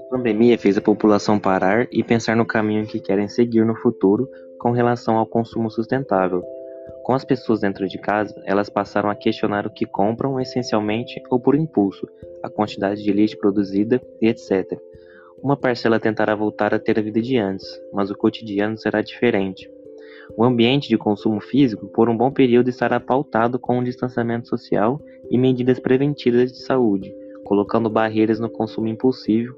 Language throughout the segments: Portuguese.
A pandemia fez a população parar e pensar no caminho que querem seguir no futuro com relação ao consumo sustentável. Com as pessoas dentro de casa, elas passaram a questionar o que compram essencialmente ou por impulso, a quantidade de lixo produzida e etc. Uma parcela tentará voltar a ter a vida de antes, mas o cotidiano será diferente. O ambiente de consumo físico, por um bom período, estará pautado com um distanciamento social e medidas preventivas de saúde, colocando barreiras no consumo impulsivo.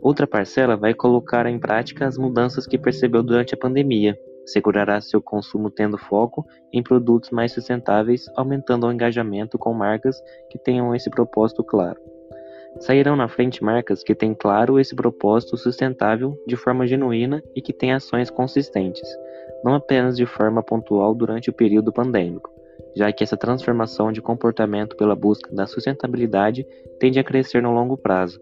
Outra parcela vai colocar em prática as mudanças que percebeu durante a pandemia, segurará seu consumo tendo foco em produtos mais sustentáveis, aumentando o engajamento com marcas que tenham esse propósito claro. Sairão na frente marcas que têm claro esse propósito sustentável de forma genuína e que têm ações consistentes, não apenas de forma pontual durante o período pandêmico, já que essa transformação de comportamento pela busca da sustentabilidade tende a crescer no longo prazo.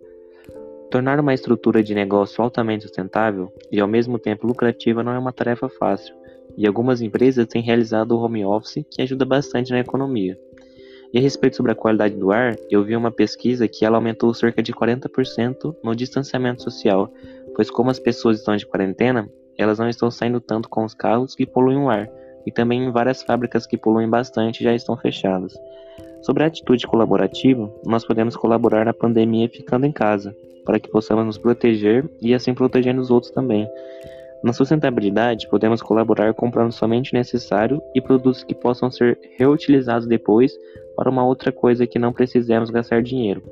Tornar uma estrutura de negócio altamente sustentável e ao mesmo tempo lucrativa não é uma tarefa fácil, e algumas empresas têm realizado o home office que ajuda bastante na economia. E a respeito sobre a qualidade do ar, eu vi uma pesquisa que ela aumentou cerca de 40% no distanciamento social, pois como as pessoas estão de quarentena, elas não estão saindo tanto com os carros que poluem o ar, e também várias fábricas que poluem bastante já estão fechadas. Sobre a atitude colaborativa, nós podemos colaborar na pandemia ficando em casa, para que possamos nos proteger e assim proteger os outros também. Na sustentabilidade, podemos colaborar comprando somente o necessário e produtos que possam ser reutilizados depois para uma outra coisa que não precisemos gastar dinheiro.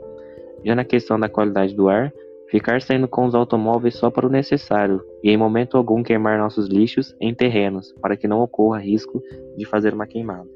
Já na questão da qualidade do ar, ficar saindo com os automóveis só para o necessário e em momento algum queimar nossos lixos em terrenos, para que não ocorra risco de fazer uma queimada.